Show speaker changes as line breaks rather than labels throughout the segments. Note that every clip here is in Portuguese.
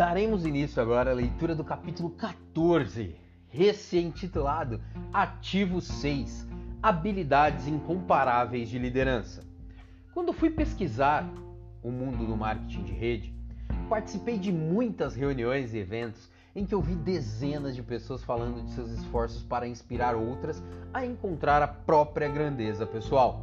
Daremos início agora à leitura do capítulo 14, recém-intitulado Ativo 6 Habilidades Incomparáveis de Liderança. Quando fui pesquisar o mundo do marketing de rede, participei de muitas reuniões e eventos em que ouvi dezenas de pessoas falando de seus esforços para inspirar outras a encontrar a própria grandeza pessoal.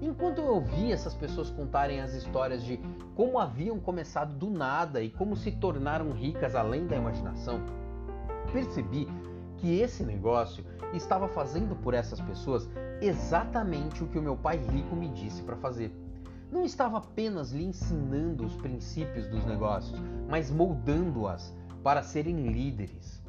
Enquanto eu ouvia essas pessoas contarem as histórias de como haviam começado do nada e como se tornaram ricas além da imaginação, percebi que esse negócio estava fazendo por essas pessoas exatamente o que o meu pai rico me disse para fazer. Não estava apenas lhe ensinando os princípios dos negócios, mas moldando-as para serem líderes.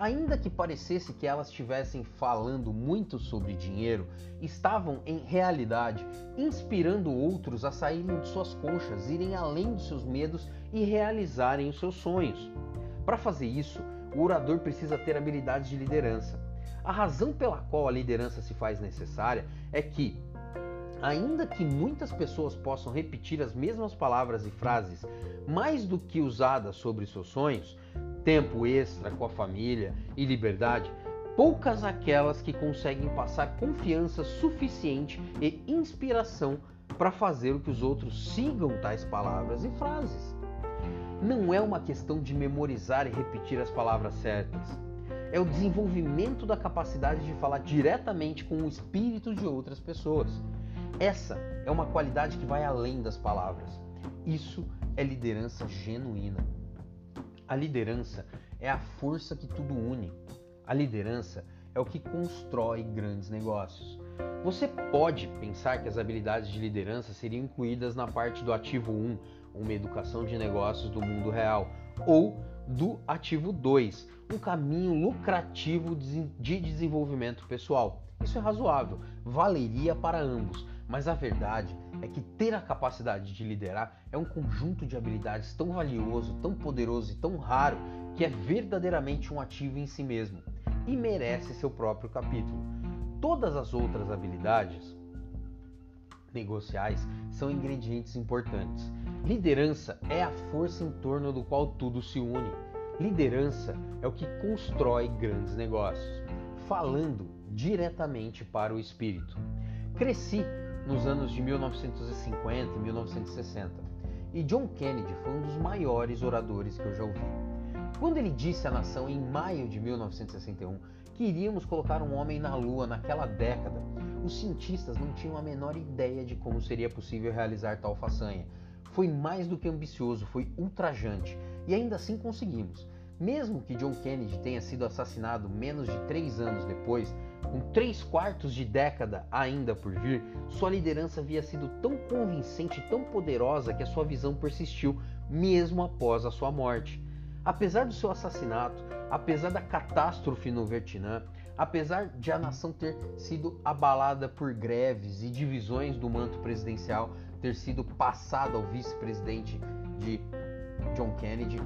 Ainda que parecesse que elas estivessem falando muito sobre dinheiro, estavam em realidade inspirando outros a saírem de suas conchas, irem além dos seus medos e realizarem os seus sonhos. Para fazer isso, o orador precisa ter habilidades de liderança. A razão pela qual a liderança se faz necessária é que, ainda que muitas pessoas possam repetir as mesmas palavras e frases mais do que usadas sobre seus sonhos, tempo extra com a família e liberdade, poucas aquelas que conseguem passar confiança suficiente e inspiração para fazer o que os outros sigam tais palavras e frases. Não é uma questão de memorizar e repetir as palavras certas. É o desenvolvimento da capacidade de falar diretamente com o espírito de outras pessoas. Essa é uma qualidade que vai além das palavras. Isso é liderança genuína. A liderança é a força que tudo une. A liderança é o que constrói grandes negócios. Você pode pensar que as habilidades de liderança seriam incluídas na parte do ativo 1, uma educação de negócios do mundo real, ou do ativo 2, um caminho lucrativo de desenvolvimento pessoal. Isso é razoável, valeria para ambos, mas a verdade é que ter a capacidade de liderar é um conjunto de habilidades tão valioso, tão poderoso e tão raro que é verdadeiramente um ativo em si mesmo e merece seu próprio capítulo. Todas as outras habilidades negociais são ingredientes importantes. Liderança é a força em torno do qual tudo se une. Liderança é o que constrói grandes negócios, falando diretamente para o espírito. Cresci nos anos de 1950 e 1960. E John Kennedy foi um dos maiores oradores que eu já ouvi. Quando ele disse à nação em maio de 1961 que iríamos colocar um homem na Lua naquela década, os cientistas não tinham a menor ideia de como seria possível realizar tal façanha. Foi mais do que ambicioso, foi ultrajante, e ainda assim conseguimos. Mesmo que John Kennedy tenha sido assassinado menos de três anos depois, com três quartos de década ainda por vir, sua liderança havia sido tão convincente e tão poderosa que a sua visão persistiu mesmo após a sua morte. Apesar do seu assassinato, apesar da catástrofe no Vietnã, apesar de a nação ter sido abalada por greves e divisões do manto presidencial ter sido passado ao vice-presidente de John Kennedy,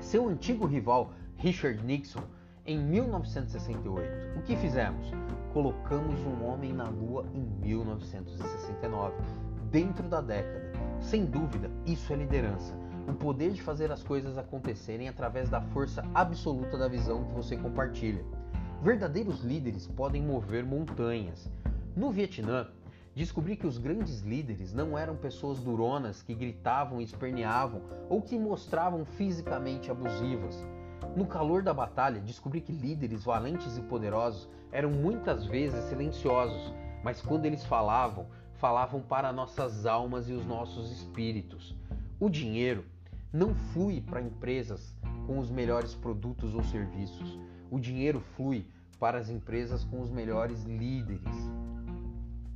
seu antigo rival Richard Nixon em 1968. O que fizemos? Colocamos um homem na Lua em 1969, dentro da década. Sem dúvida, isso é liderança. O poder de fazer as coisas acontecerem através da força absoluta da visão que você compartilha. Verdadeiros líderes podem mover montanhas. No Vietnã, Descobri que os grandes líderes não eram pessoas duronas que gritavam e esperneavam ou que mostravam fisicamente abusivas. No calor da batalha, descobri que líderes valentes e poderosos eram muitas vezes silenciosos, mas quando eles falavam, falavam para nossas almas e os nossos espíritos. O dinheiro não flui para empresas com os melhores produtos ou serviços. O dinheiro flui para as empresas com os melhores líderes.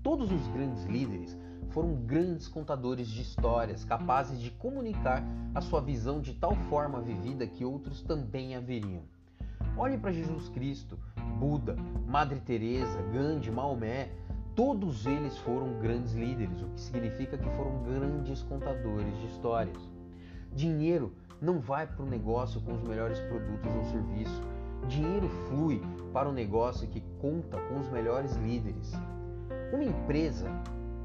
Todos os grandes líderes foram grandes contadores de histórias, capazes de comunicar a sua visão de tal forma vivida que outros também a veriam. Olhe para Jesus Cristo, Buda, Madre Teresa, Gandhi, Maomé, todos eles foram grandes líderes, o que significa que foram grandes contadores de histórias. Dinheiro não vai para o negócio com os melhores produtos ou serviços. Dinheiro flui para o negócio que conta com os melhores líderes. Uma empresa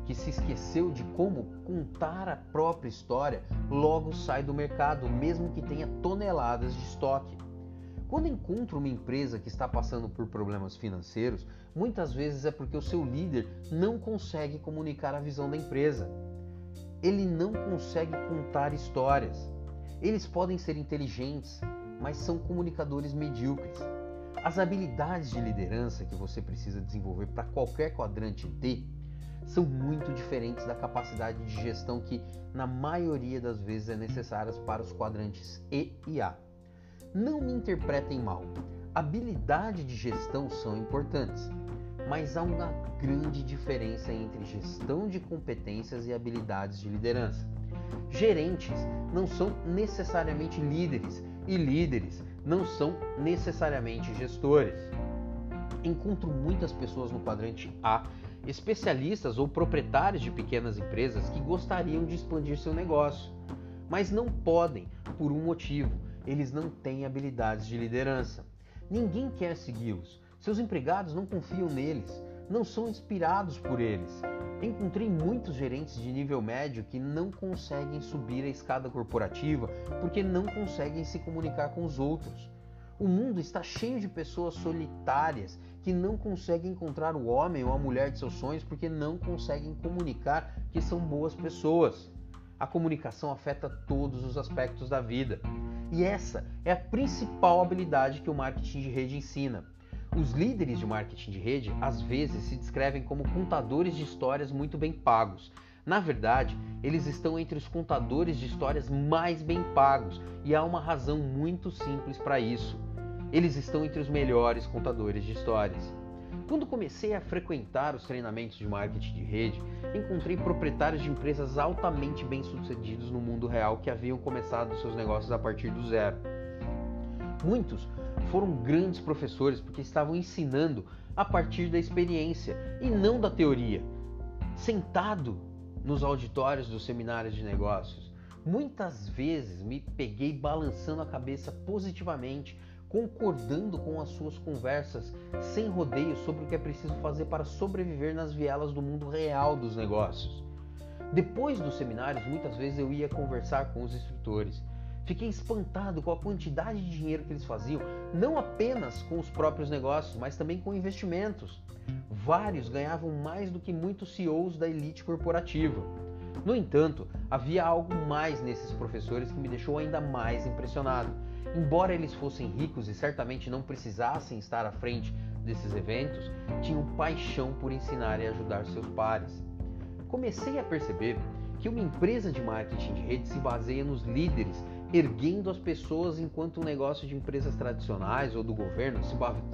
que se esqueceu de como contar a própria história logo sai do mercado, mesmo que tenha toneladas de estoque. Quando encontro uma empresa que está passando por problemas financeiros, muitas vezes é porque o seu líder não consegue comunicar a visão da empresa. Ele não consegue contar histórias. Eles podem ser inteligentes, mas são comunicadores medíocres. As habilidades de liderança que você precisa desenvolver para qualquer quadrante T são muito diferentes da capacidade de gestão que, na maioria das vezes, é necessária para os quadrantes E e A. Não me interpretem mal. Habilidade de gestão são importantes, mas há uma grande diferença entre gestão de competências e habilidades de liderança. Gerentes não são necessariamente líderes e líderes não são necessariamente gestores. Encontro muitas pessoas no quadrante A, especialistas ou proprietários de pequenas empresas que gostariam de expandir seu negócio, mas não podem por um motivo: eles não têm habilidades de liderança. Ninguém quer segui-los seus empregados não confiam neles, não são inspirados por eles. Encontrei muitos gerentes de nível médio que não conseguem subir a escada corporativa porque não conseguem se comunicar com os outros. O mundo está cheio de pessoas solitárias que não conseguem encontrar o homem ou a mulher de seus sonhos porque não conseguem comunicar que são boas pessoas. A comunicação afeta todos os aspectos da vida. E essa é a principal habilidade que o marketing de rede ensina. Os líderes de marketing de rede às vezes se descrevem como contadores de histórias muito bem pagos. Na verdade, eles estão entre os contadores de histórias mais bem pagos e há uma razão muito simples para isso. Eles estão entre os melhores contadores de histórias. Quando comecei a frequentar os treinamentos de marketing de rede, encontrei proprietários de empresas altamente bem-sucedidos no mundo real que haviam começado seus negócios a partir do zero. Muitos foram grandes professores porque estavam ensinando a partir da experiência e não da teoria. Sentado nos auditórios dos seminários de negócios, muitas vezes me peguei balançando a cabeça positivamente, concordando com as suas conversas sem rodeios sobre o que é preciso fazer para sobreviver nas vielas do mundo real dos negócios. Depois dos seminários, muitas vezes eu ia conversar com os instrutores Fiquei espantado com a quantidade de dinheiro que eles faziam, não apenas com os próprios negócios, mas também com investimentos. Vários ganhavam mais do que muitos CEOs da elite corporativa. No entanto, havia algo mais nesses professores que me deixou ainda mais impressionado. Embora eles fossem ricos e certamente não precisassem estar à frente desses eventos, tinham paixão por ensinar e ajudar seus pares. Comecei a perceber que uma empresa de marketing de rede se baseia nos líderes erguendo as pessoas enquanto o um negócio de empresas tradicionais ou do governo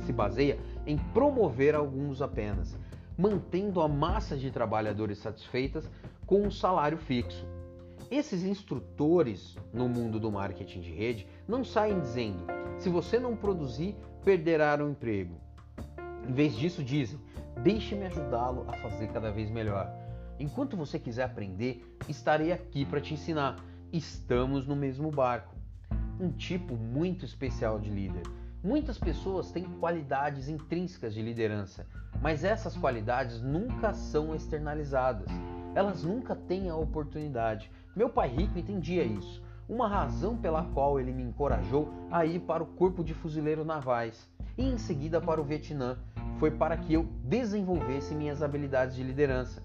se baseia em promover alguns apenas, mantendo a massa de trabalhadores satisfeitas com um salário fixo. Esses instrutores no mundo do marketing de rede não saem dizendo: se você não produzir, perderá o emprego. Em vez disso, dizem: deixe-me ajudá-lo a fazer cada vez melhor. Enquanto você quiser aprender, estarei aqui para te ensinar estamos no mesmo barco. Um tipo muito especial de líder. Muitas pessoas têm qualidades intrínsecas de liderança, mas essas qualidades nunca são externalizadas. Elas nunca têm a oportunidade. Meu pai rico entendia isso. Uma razão pela qual ele me encorajou a ir para o Corpo de Fuzileiros Navais e em seguida para o Vietnã foi para que eu desenvolvesse minhas habilidades de liderança.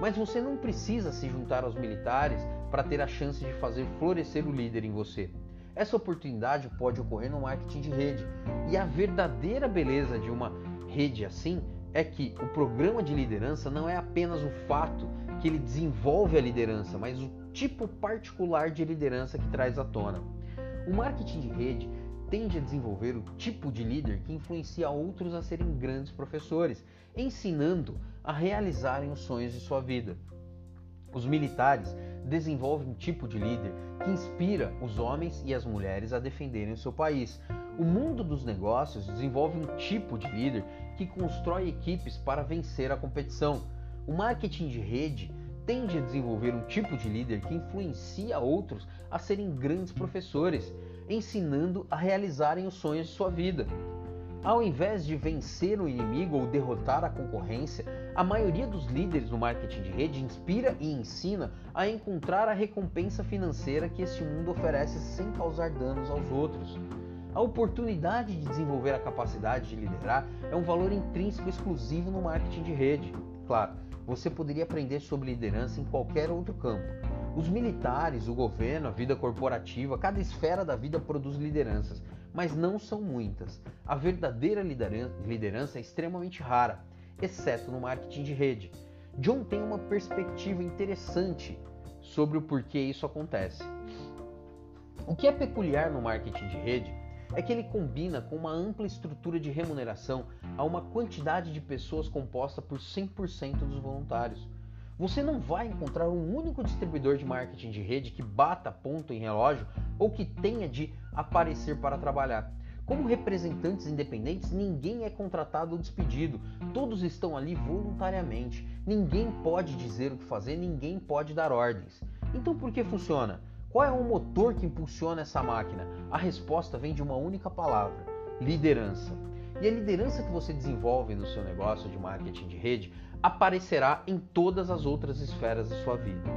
Mas você não precisa se juntar aos militares para ter a chance de fazer florescer o líder em você. Essa oportunidade pode ocorrer no marketing de rede. E a verdadeira beleza de uma rede assim é que o programa de liderança não é apenas o fato que ele desenvolve a liderança, mas o tipo particular de liderança que traz à tona. O marketing de rede tende a desenvolver o tipo de líder que influencia outros a serem grandes professores, ensinando a realizarem os sonhos de sua vida. Os militares desenvolvem um tipo de líder que inspira os homens e as mulheres a defenderem o seu país. O mundo dos negócios desenvolve um tipo de líder que constrói equipes para vencer a competição. O marketing de rede tende a desenvolver um tipo de líder que influencia outros a serem grandes professores, ensinando a realizarem os sonhos de sua vida. Ao invés de vencer o inimigo ou derrotar a concorrência, a maioria dos líderes no marketing de rede inspira e ensina a encontrar a recompensa financeira que este mundo oferece sem causar danos aos outros. A oportunidade de desenvolver a capacidade de liderar é um valor intrínseco exclusivo no marketing de rede. Claro, você poderia aprender sobre liderança em qualquer outro campo. Os militares, o governo, a vida corporativa, cada esfera da vida produz lideranças, mas não são muitas. A verdadeira liderança é extremamente rara, exceto no marketing de rede. John tem uma perspectiva interessante sobre o porquê isso acontece. O que é peculiar no marketing de rede é que ele combina com uma ampla estrutura de remuneração a uma quantidade de pessoas composta por 100% dos voluntários. Você não vai encontrar um único distribuidor de marketing de rede que bata ponto em relógio ou que tenha de aparecer para trabalhar. Como representantes independentes, ninguém é contratado ou despedido. Todos estão ali voluntariamente. Ninguém pode dizer o que fazer, ninguém pode dar ordens. Então por que funciona? Qual é o motor que impulsiona essa máquina? A resposta vem de uma única palavra: liderança. E a liderança que você desenvolve no seu negócio de marketing de rede aparecerá em todas as outras esferas da sua vida.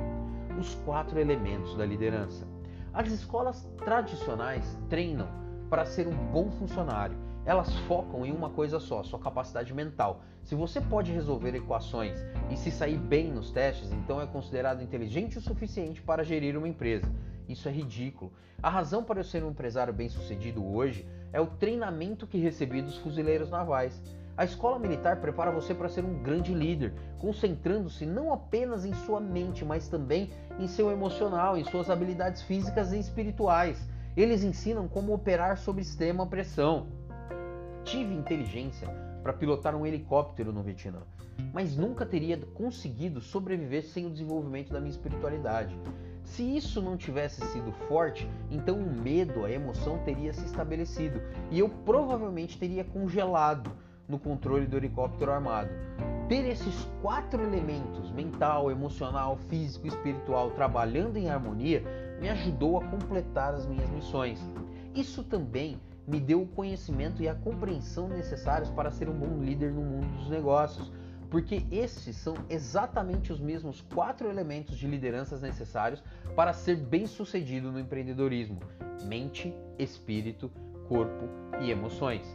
Os quatro elementos da liderança. As escolas tradicionais treinam para ser um bom funcionário. Elas focam em uma coisa só, sua capacidade mental. Se você pode resolver equações e se sair bem nos testes, então é considerado inteligente o suficiente para gerir uma empresa. Isso é ridículo. A razão para eu ser um empresário bem-sucedido hoje é o treinamento que recebi dos fuzileiros navais. A escola militar prepara você para ser um grande líder, concentrando-se não apenas em sua mente, mas também em seu emocional, em suas habilidades físicas e espirituais. Eles ensinam como operar sob extrema pressão. Tive inteligência para pilotar um helicóptero no Vietnã, mas nunca teria conseguido sobreviver sem o desenvolvimento da minha espiritualidade. Se isso não tivesse sido forte, então o medo, a emoção teria se estabelecido e eu provavelmente teria congelado no controle do helicóptero armado. Ter esses quatro elementos, mental, emocional, físico e espiritual, trabalhando em harmonia, me ajudou a completar as minhas missões. Isso também me deu o conhecimento e a compreensão necessários para ser um bom líder no mundo dos negócios, porque esses são exatamente os mesmos quatro elementos de lideranças necessários para ser bem-sucedido no empreendedorismo: mente, espírito, corpo e emoções.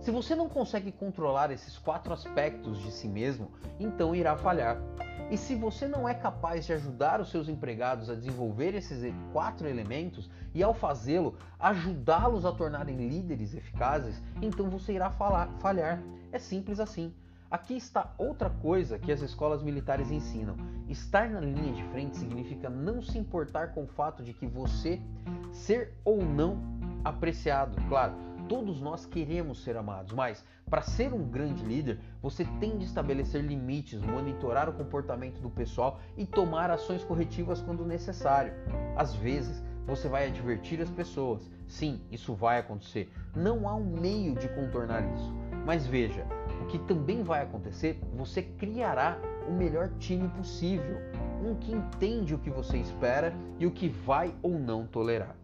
Se você não consegue controlar esses quatro aspectos de si mesmo, então irá falhar. E se você não é capaz de ajudar os seus empregados a desenvolver esses quatro elementos e ao fazê-lo ajudá-los a tornarem líderes eficazes, então você irá falhar. É simples assim. Aqui está outra coisa que as escolas militares ensinam. Estar na linha de frente significa não se importar com o fato de que você ser ou não apreciado. Claro, todos nós queremos ser amados, mas para ser um grande líder, você tem de estabelecer limites, monitorar o comportamento do pessoal e tomar ações corretivas quando necessário. Às vezes, você vai advertir as pessoas. Sim, isso vai acontecer. Não há um meio de contornar isso. Mas veja, o que também vai acontecer, você criará o melhor time possível, um que entende o que você espera e o que vai ou não tolerar.